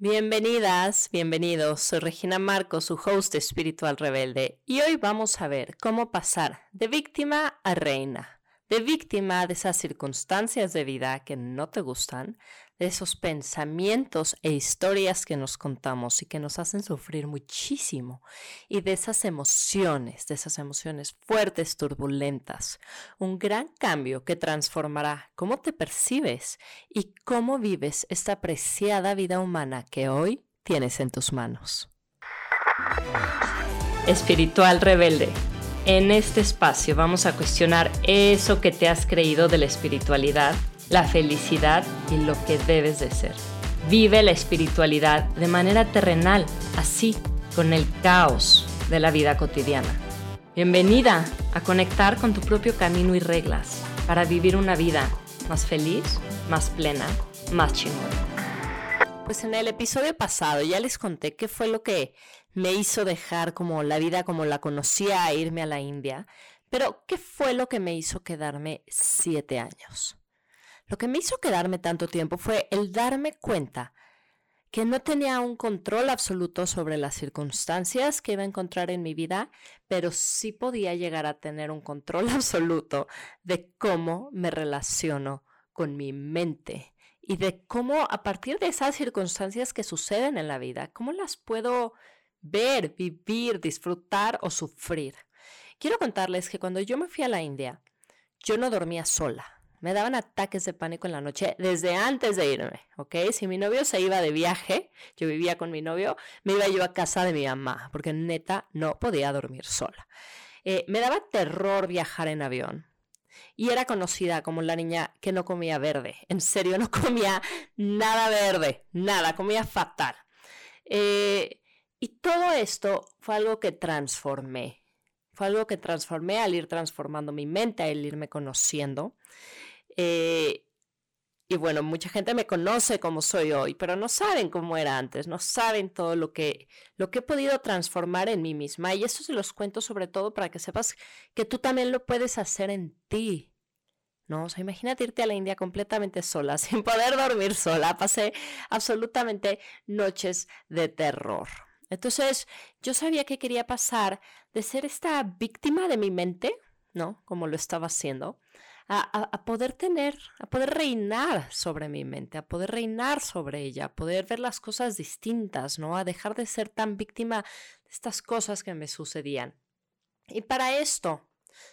Bienvenidas, bienvenidos. Soy Regina Marcos, su host espiritual rebelde, y hoy vamos a ver cómo pasar de víctima a reina, de víctima de esas circunstancias de vida que no te gustan, de esos pensamientos e historias que nos contamos y que nos hacen sufrir muchísimo, y de esas emociones, de esas emociones fuertes, turbulentas. Un gran cambio que transformará cómo te percibes y cómo vives esta preciada vida humana que hoy tienes en tus manos. Espiritual rebelde. En este espacio vamos a cuestionar eso que te has creído de la espiritualidad la felicidad y lo que debes de ser. Vive la espiritualidad de manera terrenal, así, con el caos de la vida cotidiana. Bienvenida a conectar con tu propio camino y reglas para vivir una vida más feliz, más plena, más chingona. Pues en el episodio pasado ya les conté qué fue lo que me hizo dejar como la vida como la conocía a irme a la India, pero qué fue lo que me hizo quedarme siete años. Lo que me hizo quedarme tanto tiempo fue el darme cuenta que no tenía un control absoluto sobre las circunstancias que iba a encontrar en mi vida, pero sí podía llegar a tener un control absoluto de cómo me relaciono con mi mente y de cómo a partir de esas circunstancias que suceden en la vida, cómo las puedo ver, vivir, disfrutar o sufrir. Quiero contarles que cuando yo me fui a la India, yo no dormía sola me daban ataques de pánico en la noche desde antes de irme, ¿ok? Si mi novio se iba de viaje, yo vivía con mi novio, me iba yo a casa de mi mamá, porque neta no podía dormir sola. Eh, me daba terror viajar en avión. Y era conocida como la niña que no comía verde. En serio, no comía nada verde, nada, comía fatal. Eh, y todo esto fue algo que transformé. Fue algo que transformé al ir transformando mi mente, al irme conociendo. Eh, y bueno, mucha gente me conoce como soy hoy, pero no saben cómo era antes, no saben todo lo que, lo que he podido transformar en mí misma. Y eso se los cuento sobre todo para que sepas que tú también lo puedes hacer en ti. ¿no? O sea, imagínate irte a la India completamente sola, sin poder dormir sola. Pasé absolutamente noches de terror. Entonces, yo sabía que quería pasar de ser esta víctima de mi mente, ¿no? Como lo estaba haciendo, a, poder tener, a poder reinar sobre mi mente, a poder reinar sobre ella, a poder ver las cosas distintas, ¿no? A dejar de ser tan víctima de estas cosas que me sucedían. Y para esto,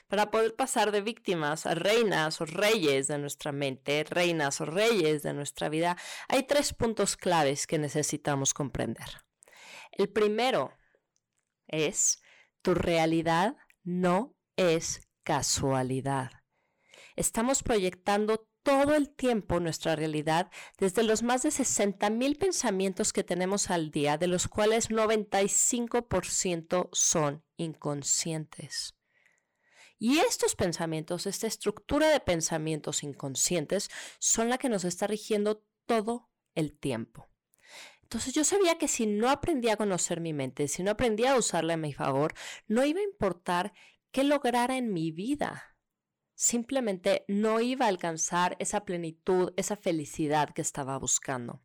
para poder pasar de víctimas a reinas o reyes de nuestra mente, reinas o reyes de nuestra vida, hay tres puntos claves que necesitamos comprender. El primero es, tu realidad no es casualidad. Estamos proyectando todo el tiempo nuestra realidad desde los más de 60 mil pensamientos que tenemos al día, de los cuales 95% son inconscientes. Y estos pensamientos, esta estructura de pensamientos inconscientes, son la que nos está rigiendo todo el tiempo. Entonces yo sabía que si no aprendía a conocer mi mente, si no aprendía a usarla a mi favor, no iba a importar qué lograra en mi vida simplemente no iba a alcanzar esa plenitud, esa felicidad que estaba buscando.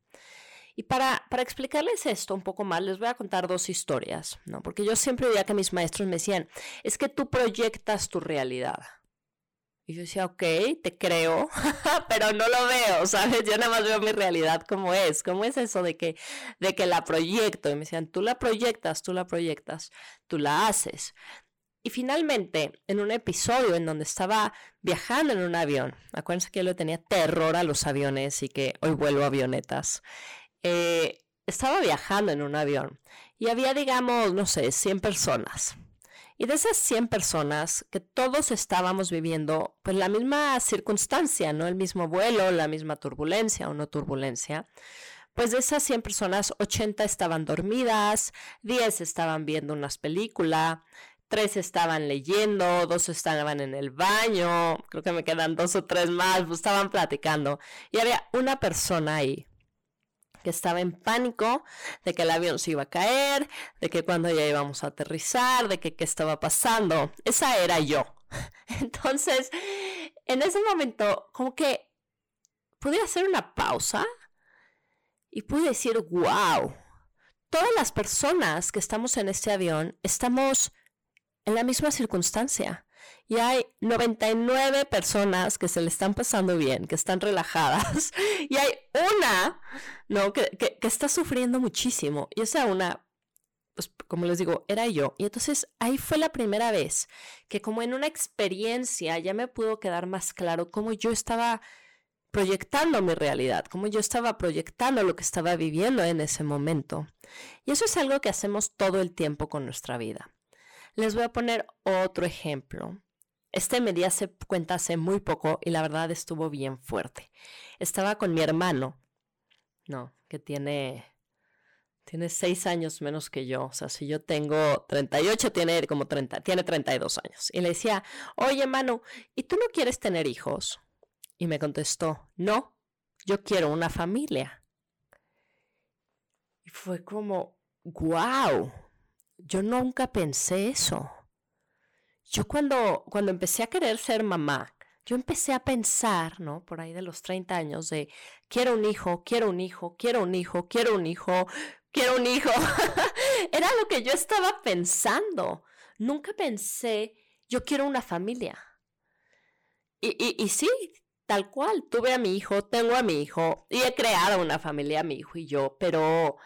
Y para, para, explicarles esto un poco más, les voy a contar dos historias, ¿no? Porque yo siempre veía que mis maestros me decían, es que tú proyectas tu realidad. Y yo decía, ok, te creo, pero no lo veo, ¿sabes? Yo nada más veo mi realidad como es. ¿Cómo es eso de que, de que la proyecto? Y me decían, tú la proyectas, tú la proyectas, tú la haces. Y finalmente, en un episodio en donde estaba viajando en un avión, acuérdense que yo le tenía terror a los aviones y que hoy vuelvo a avionetas, eh, estaba viajando en un avión y había, digamos, no sé, 100 personas. Y de esas 100 personas, que todos estábamos viviendo pues la misma circunstancia, ¿no? El mismo vuelo, la misma turbulencia o no turbulencia, pues de esas 100 personas, 80 estaban dormidas, 10 estaban viendo unas películas, tres estaban leyendo, dos estaban en el baño, creo que me quedan dos o tres más, pues estaban platicando. Y había una persona ahí que estaba en pánico de que el avión se iba a caer, de que cuando ya íbamos a aterrizar, de que qué estaba pasando. Esa era yo. Entonces, en ese momento, como que pude hacer una pausa y pude decir, wow, todas las personas que estamos en este avión estamos en la misma circunstancia. Y hay 99 personas que se le están pasando bien, que están relajadas. Y hay una, ¿no? Que, que, está sufriendo muchísimo. Y esa una, pues como les digo, era yo. Y entonces ahí fue la primera vez que como en una experiencia ya me pudo quedar más claro cómo yo estaba proyectando mi realidad, cómo yo estaba proyectando lo que estaba viviendo en ese momento. Y eso es algo que hacemos todo el tiempo con nuestra vida. Les voy a poner otro ejemplo. Este me di hace cuenta hace muy poco y la verdad estuvo bien fuerte. Estaba con mi hermano, no, que tiene, tiene seis años menos que yo. O sea, si yo tengo 38, tiene como 30, tiene 32 años. Y le decía, oye, hermano, ¿y tú no quieres tener hijos? Y me contestó, no, yo quiero una familia. Y fue como, wow, yo nunca pensé eso. Yo cuando, cuando empecé a querer ser mamá, yo empecé a pensar, ¿no? Por ahí de los 30 años, de quiero un hijo, quiero un hijo, quiero un hijo, quiero un hijo, quiero un hijo. Era lo que yo estaba pensando. Nunca pensé, yo quiero una familia. Y, y, y sí, tal cual, tuve a mi hijo, tengo a mi hijo y he creado una familia, mi hijo y yo, pero,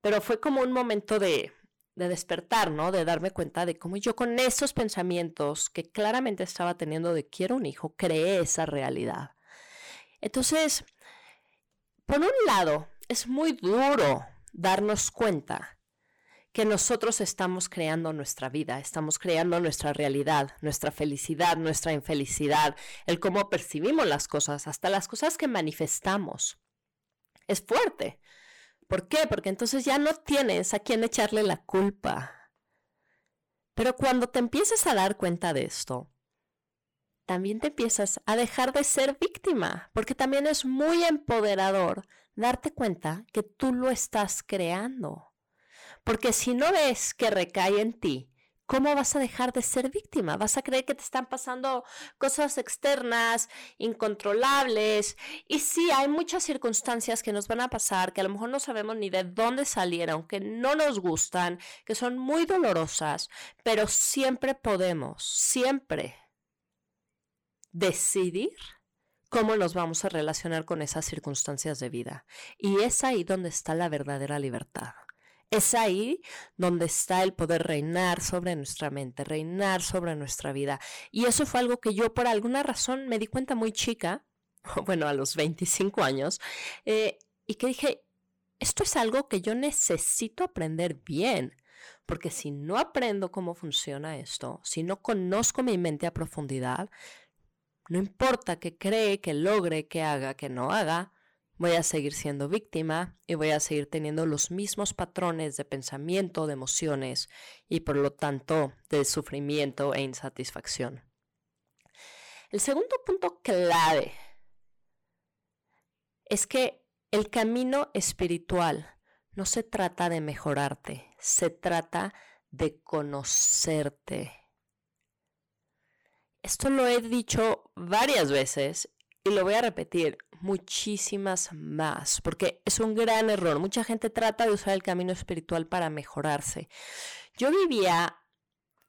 pero fue como un momento de, de despertar, ¿no? De darme cuenta de cómo yo con esos pensamientos que claramente estaba teniendo de quiero un hijo, creé esa realidad. Entonces, por un lado, es muy duro darnos cuenta que nosotros estamos creando nuestra vida, estamos creando nuestra realidad, nuestra felicidad, nuestra infelicidad, el cómo percibimos las cosas, hasta las cosas que manifestamos. Es fuerte, ¿Por qué? Porque entonces ya no tienes a quién echarle la culpa. Pero cuando te empiezas a dar cuenta de esto, también te empiezas a dejar de ser víctima, porque también es muy empoderador darte cuenta que tú lo estás creando. Porque si no ves que recae en ti, ¿cómo vas a dejar de ser víctima? Vas a creer que te están pasando cosas externas, incontrolables. Y sí, hay muchas circunstancias que nos van a pasar, que a lo mejor no sabemos ni de dónde salieron, que no nos gustan, que son muy dolorosas, pero siempre podemos, siempre decidir cómo nos vamos a relacionar con esas circunstancias de vida. Y es ahí donde está la verdadera libertad. Es ahí donde está el poder reinar sobre nuestra mente, reinar sobre nuestra vida. Y eso fue algo que yo por alguna razón me di cuenta muy chica, bueno, a los 25 años, eh, y que dije, esto es algo que yo necesito aprender bien, porque si no aprendo cómo funciona esto, si no conozco mi mente a profundidad, no importa que cree, que logre, que haga, que no haga, voy a seguir siendo víctima y voy a seguir teniendo los mismos patrones de pensamiento, de emociones y por lo tanto de sufrimiento e insatisfacción. El segundo punto clave es que el camino espiritual no se trata de mejorarte, se trata de conocerte. Esto lo he dicho varias veces y lo voy a repetir muchísimas más, porque es un gran error. Mucha gente trata de usar el camino espiritual para mejorarse. Yo vivía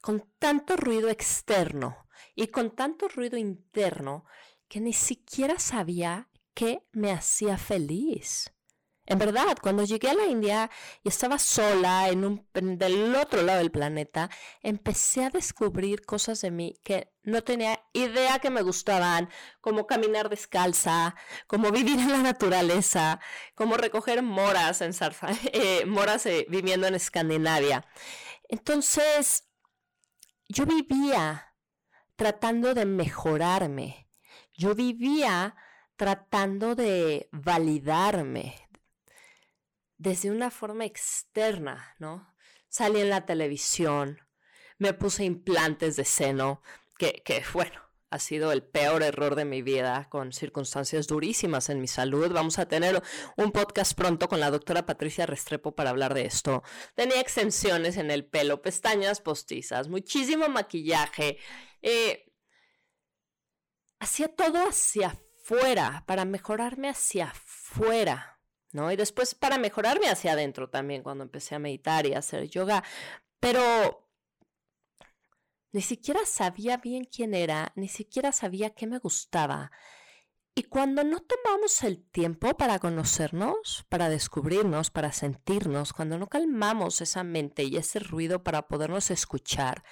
con tanto ruido externo y con tanto ruido interno que ni siquiera sabía qué me hacía feliz. En verdad, cuando llegué a la India y estaba sola en un, del otro lado del planeta, empecé a descubrir cosas de mí que no tenía idea que me gustaban, como caminar descalza, como vivir en la naturaleza, como recoger moras en eh, moras eh, viviendo en Escandinavia. Entonces, yo vivía tratando de mejorarme. Yo vivía tratando de validarme, desde una forma externa, ¿no? Salí en la televisión, me puse implantes de seno, que, que bueno, ha sido el peor error de mi vida, con circunstancias durísimas en mi salud. Vamos a tener un podcast pronto con la doctora Patricia Restrepo para hablar de esto. Tenía extensiones en el pelo, pestañas postizas, muchísimo maquillaje. Eh, hacía todo hacia afuera, para mejorarme hacia afuera. ¿No? Y después para mejorarme hacia adentro también, cuando empecé a meditar y a hacer yoga, pero ni siquiera sabía bien quién era, ni siquiera sabía qué me gustaba. Y cuando no tomamos el tiempo para conocernos, para descubrirnos, para sentirnos, cuando no calmamos esa mente y ese ruido para podernos escuchar,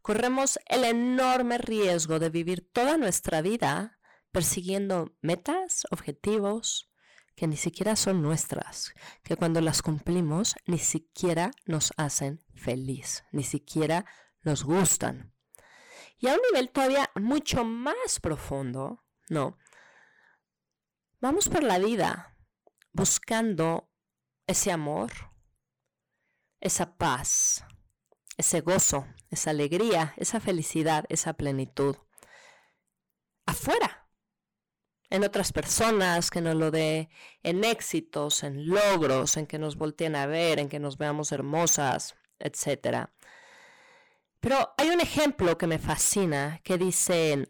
corremos el enorme riesgo de vivir toda nuestra vida persiguiendo metas, objetivos que ni siquiera son nuestras, que cuando las cumplimos ni siquiera nos hacen feliz, ni siquiera nos gustan. Y a un nivel todavía mucho más profundo, ¿no? Vamos por la vida buscando ese amor, esa paz, ese gozo, esa alegría, esa felicidad, esa plenitud afuera, en otras personas, que nos lo dé en éxitos, en logros, en que nos volteen a ver, en que nos veamos hermosas, etc. Pero hay un ejemplo que me fascina que dice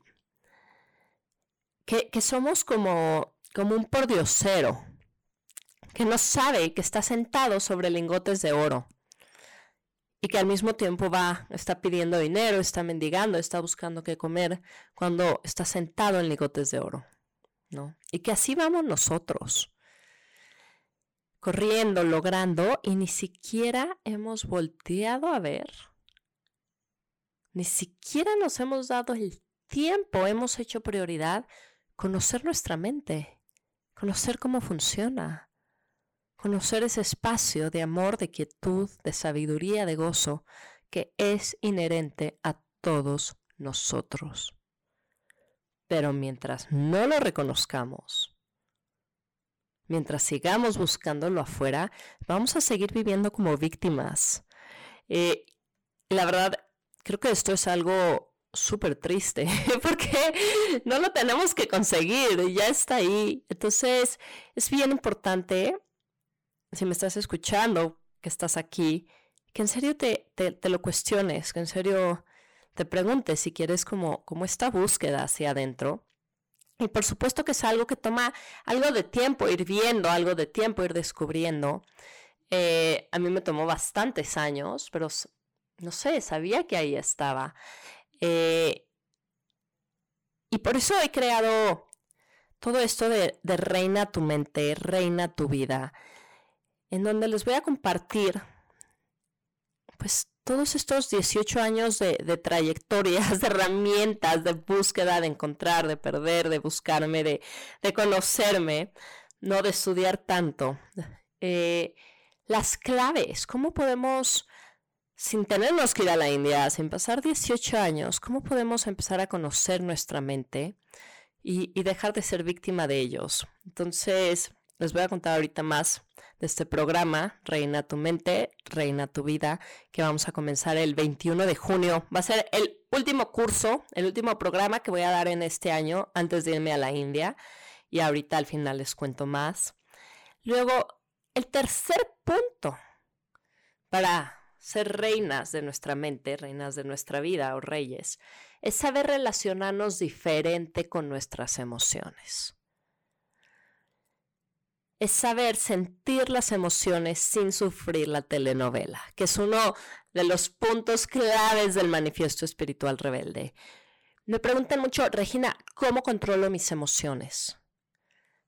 que, que somos como como un pordiosero que no sabe que está sentado sobre lingotes de oro y que al mismo tiempo va, está pidiendo dinero, está mendigando, está buscando qué comer cuando está sentado en lingotes de oro, ¿no? Y que así vamos nosotros, corriendo, logrando y ni siquiera hemos volteado a ver, ni siquiera nos hemos dado el tiempo, hemos hecho prioridad conocer nuestra mente conocer cómo funciona, conocer ese espacio de amor, de quietud, de sabiduría, de gozo que es inherente a todos nosotros. Pero mientras no lo reconozcamos, mientras sigamos buscándolo afuera, vamos a seguir viviendo como víctimas. Eh, la verdad, creo que esto es algo súper triste porque no lo tenemos que conseguir, ya está ahí. Entonces es bien importante, si me estás escuchando, que estás aquí, que en serio te, te, lo cuestiones, que en serio te preguntes si quieres como, como esta búsqueda hacia adentro. Y por supuesto que es algo que toma algo de tiempo ir viendo, algo de tiempo ir descubriendo. Eh, a mí me tomó bastantes años, pero no sé, sabía que ahí estaba. Eh, y por eso he creado todo esto de, reina tu mente, reina tu vida, en donde les voy a compartir, pues, todos estos 18 años de, trayectorias, de herramientas, de búsqueda, de encontrar, de perder, de buscarme, de, conocerme, no de estudiar tanto. Eh, las claves, cómo podemos sin tenernos que ir a la India, sin pasar 18 años, ¿cómo podemos empezar a conocer nuestra mente y, dejar de ser víctima de ellos? Entonces, les voy a contar ahorita más de este programa, Reina tu mente, Reina tu vida, que vamos a comenzar el 21 de junio. Va a ser el último curso, el último programa que voy a dar en este año antes de irme a la India. Y ahorita al final les cuento más. Luego, el tercer punto para ser reinas de nuestra mente, reinas de nuestra vida o reyes, es saber relacionarnos diferente con nuestras emociones. Es saber sentir las emociones sin sufrir la telenovela, que es uno de los puntos claves del manifiesto espiritual rebelde. Me preguntan mucho, Regina, ¿cómo controlo mis emociones?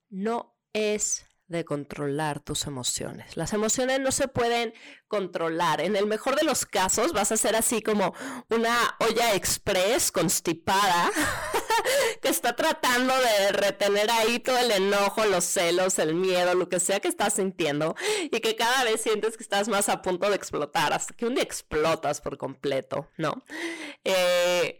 No es de controlar tus emociones. Las emociones no se pueden controlar. En el mejor de los casos vas a ser así como una olla express constipada que está tratando de retener ahí todo el enojo, los celos, el miedo, lo que sea que estás sintiendo y que cada vez sientes que estás más a punto de explotar hasta que un día explotas por completo, ¿no? Eh,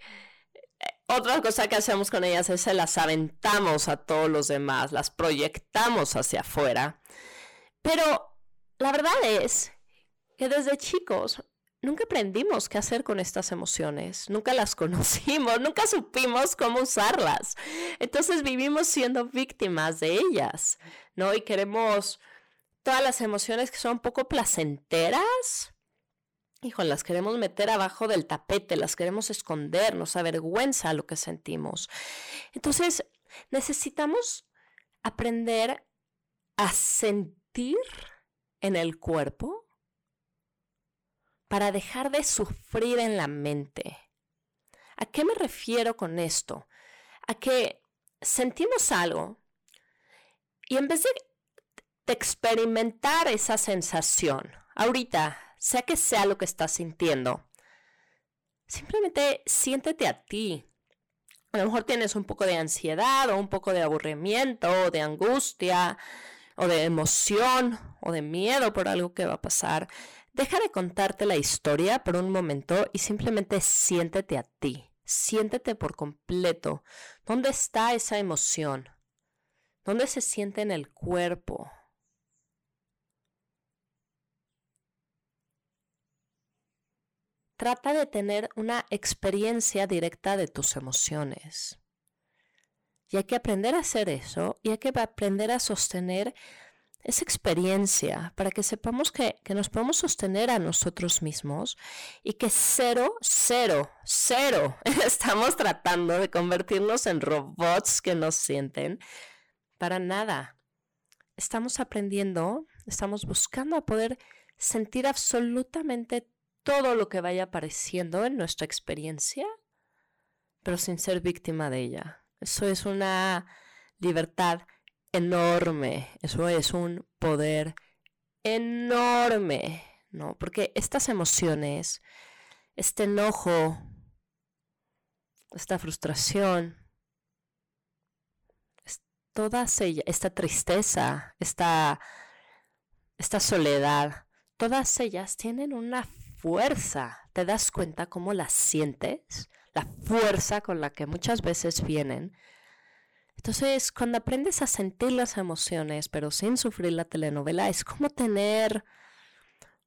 otra cosa que hacemos con ellas es se las aventamos a todos los demás, las proyectamos hacia afuera. Pero la verdad es que desde chicos nunca aprendimos qué hacer con estas emociones, nunca las conocimos, nunca supimos cómo usarlas. Entonces vivimos siendo víctimas de ellas, ¿no? Y queremos todas las emociones que son poco placenteras, hijo, las queremos meter abajo del tapete, las queremos esconder, nos avergüenza lo que sentimos. Entonces, necesitamos aprender a sentir en el cuerpo para dejar de sufrir en la mente. ¿A qué me refiero con esto? A que sentimos algo y en vez de, experimentar esa sensación, ahorita, sea que sea lo que estás sintiendo, simplemente siéntete a ti. A lo mejor tienes un poco de ansiedad o un poco de aburrimiento o de angustia o de emoción o de miedo por algo que va a pasar. Deja de contarte la historia por un momento y simplemente siéntete a ti. Siéntete por completo. ¿Dónde está esa emoción? ¿Dónde se siente en el cuerpo? Trata de tener una experiencia directa de tus emociones. Y hay que aprender a hacer eso y hay que aprender a sostener esa experiencia para que sepamos que, nos podemos sostener a nosotros mismos y que cero, cero, cero estamos tratando de convertirnos en robots que nos sienten. Para nada. Estamos aprendiendo, estamos buscando a poder sentir absolutamente todo lo que vaya apareciendo en nuestra experiencia, pero sin ser víctima de ella. Eso es una libertad enorme, eso es un poder enorme, ¿no? Porque estas emociones, este enojo, esta frustración, toda esta tristeza, esta, esta soledad, todas ellas tienen una fuerza. ¿Te das cuenta cómo las sientes? La fuerza con la que muchas veces vienen entonces, cuando aprendes a sentir las emociones, pero sin sufrir la telenovela, es como tener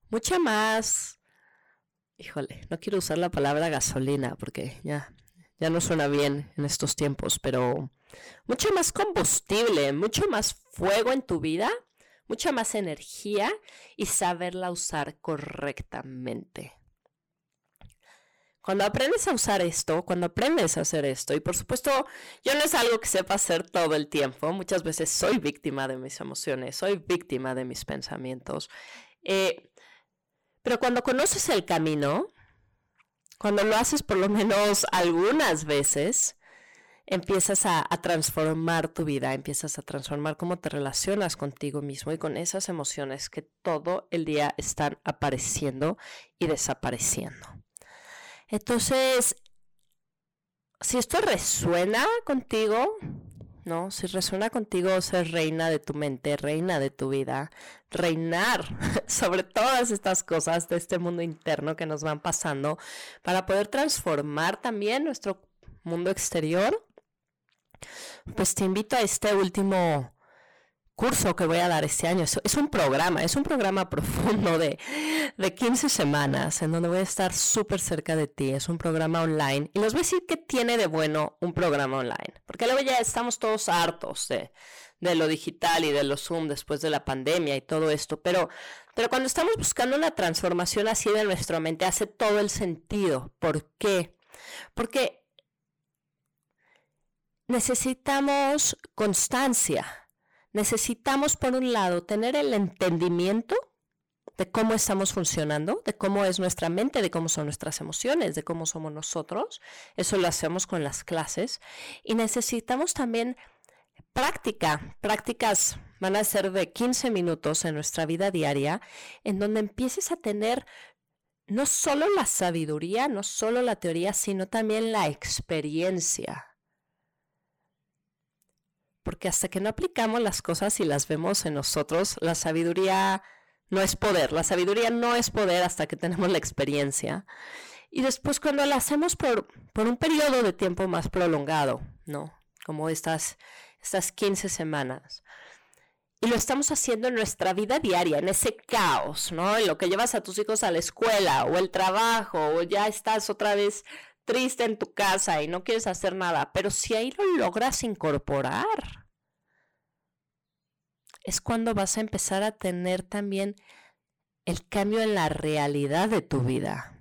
mucha más, híjole, no quiero usar la palabra gasolina porque ya, ya no suena bien en estos tiempos, pero mucho más combustible, mucho más fuego en tu vida, mucha más energía y saberla usar correctamente. Cuando aprendes a usar esto, cuando aprendes a hacer esto, y por supuesto, yo no es algo que sepa hacer todo el tiempo, muchas veces soy víctima de mis emociones, soy víctima de mis pensamientos, eh, pero cuando conoces el camino, cuando lo haces por lo menos algunas veces, empiezas a, a, transformar tu vida, empiezas a transformar cómo te relacionas contigo mismo y con esas emociones que todo el día están apareciendo y desapareciendo. Entonces, si esto resuena contigo, ¿no? Si resuena contigo ser reina de tu mente, reina de tu vida, reinar sobre todas estas cosas de este mundo interno que nos van pasando para poder transformar también nuestro mundo exterior, pues te invito a este último curso que voy a dar este año. Es, un programa, es un programa profundo de, de 15 semanas en donde voy a estar súper cerca de ti. Es un programa online. Y les voy a decir qué tiene de bueno un programa online. Porque luego ya estamos todos hartos de, de lo digital y de lo Zoom después de la pandemia y todo esto. Pero, pero cuando estamos buscando una transformación así de nuestra mente, hace todo el sentido. ¿Por qué? Porque necesitamos constancia necesitamos, por un lado, tener el entendimiento de cómo estamos funcionando, de cómo es nuestra mente, de cómo son nuestras emociones, de cómo somos nosotros. Eso lo hacemos con las clases. Y necesitamos también práctica. Prácticas van a ser de 15 minutos en nuestra vida diaria, en donde empieces a tener no solo la sabiduría, no solo la teoría, sino también la experiencia porque hasta que no aplicamos las cosas y las vemos en nosotros, la sabiduría no es poder, la sabiduría no es poder hasta que tenemos la experiencia. Y después cuando la hacemos por, por un periodo de tiempo más prolongado, ¿no? Como estas, estas 15 semanas. Y lo estamos haciendo en nuestra vida diaria, en ese caos, ¿no? En lo que llevas a tus hijos a la escuela o el trabajo o ya estás otra vez triste en tu casa y no quieres hacer nada, pero si ahí lo logras incorporar, es cuando vas a empezar a tener también el cambio en la realidad de tu vida.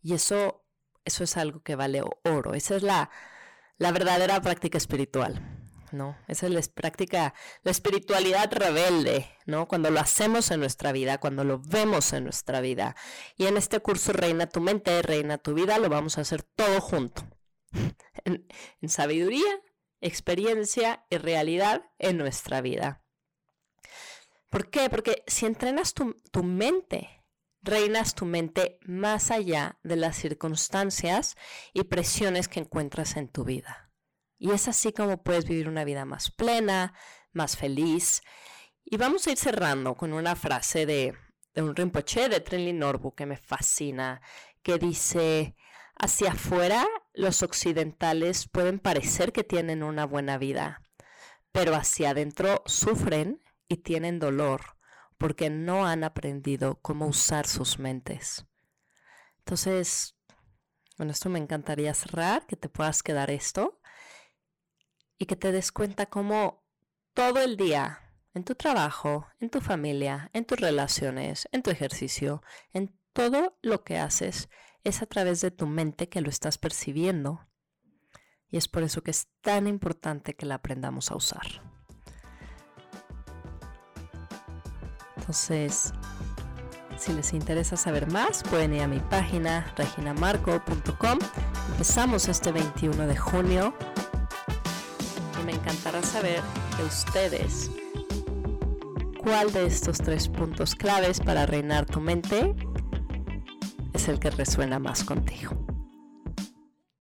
Y eso, eso es algo que vale oro. Esa es la, la verdadera práctica espiritual. ¿No? Esa es la práctica, la espiritualidad rebelde, ¿no? Cuando lo hacemos en nuestra vida, cuando lo vemos en nuestra vida. Y en este curso Reina tu mente, Reina tu vida, lo vamos a hacer todo junto. en, sabiduría, experiencia y realidad en nuestra vida. ¿Por qué? Porque si entrenas tu, tu mente, reinas tu mente más allá de las circunstancias y presiones que encuentras en tu vida. Y es así como puedes vivir una vida más plena, más feliz. Y vamos a ir cerrando con una frase de, un Rinpoche de Trenli Norbu que me fascina, que dice, hacia afuera los occidentales pueden parecer que tienen una buena vida, pero hacia adentro sufren y tienen dolor porque no han aprendido cómo usar sus mentes. Entonces, con esto me encantaría cerrar, que te puedas quedar esto y que te des cuenta cómo todo el día, en tu trabajo, en tu familia, en tus relaciones, en tu ejercicio, en todo lo que haces, es a través de tu mente que lo estás percibiendo. Y es por eso que es tan importante que la aprendamos a usar. Entonces, si les interesa saber más, pueden ir a mi página reginamarco.com. Empezamos este 21 de junio saber de ustedes cuál de estos tres puntos claves para reinar tu mente es el que resuena más contigo.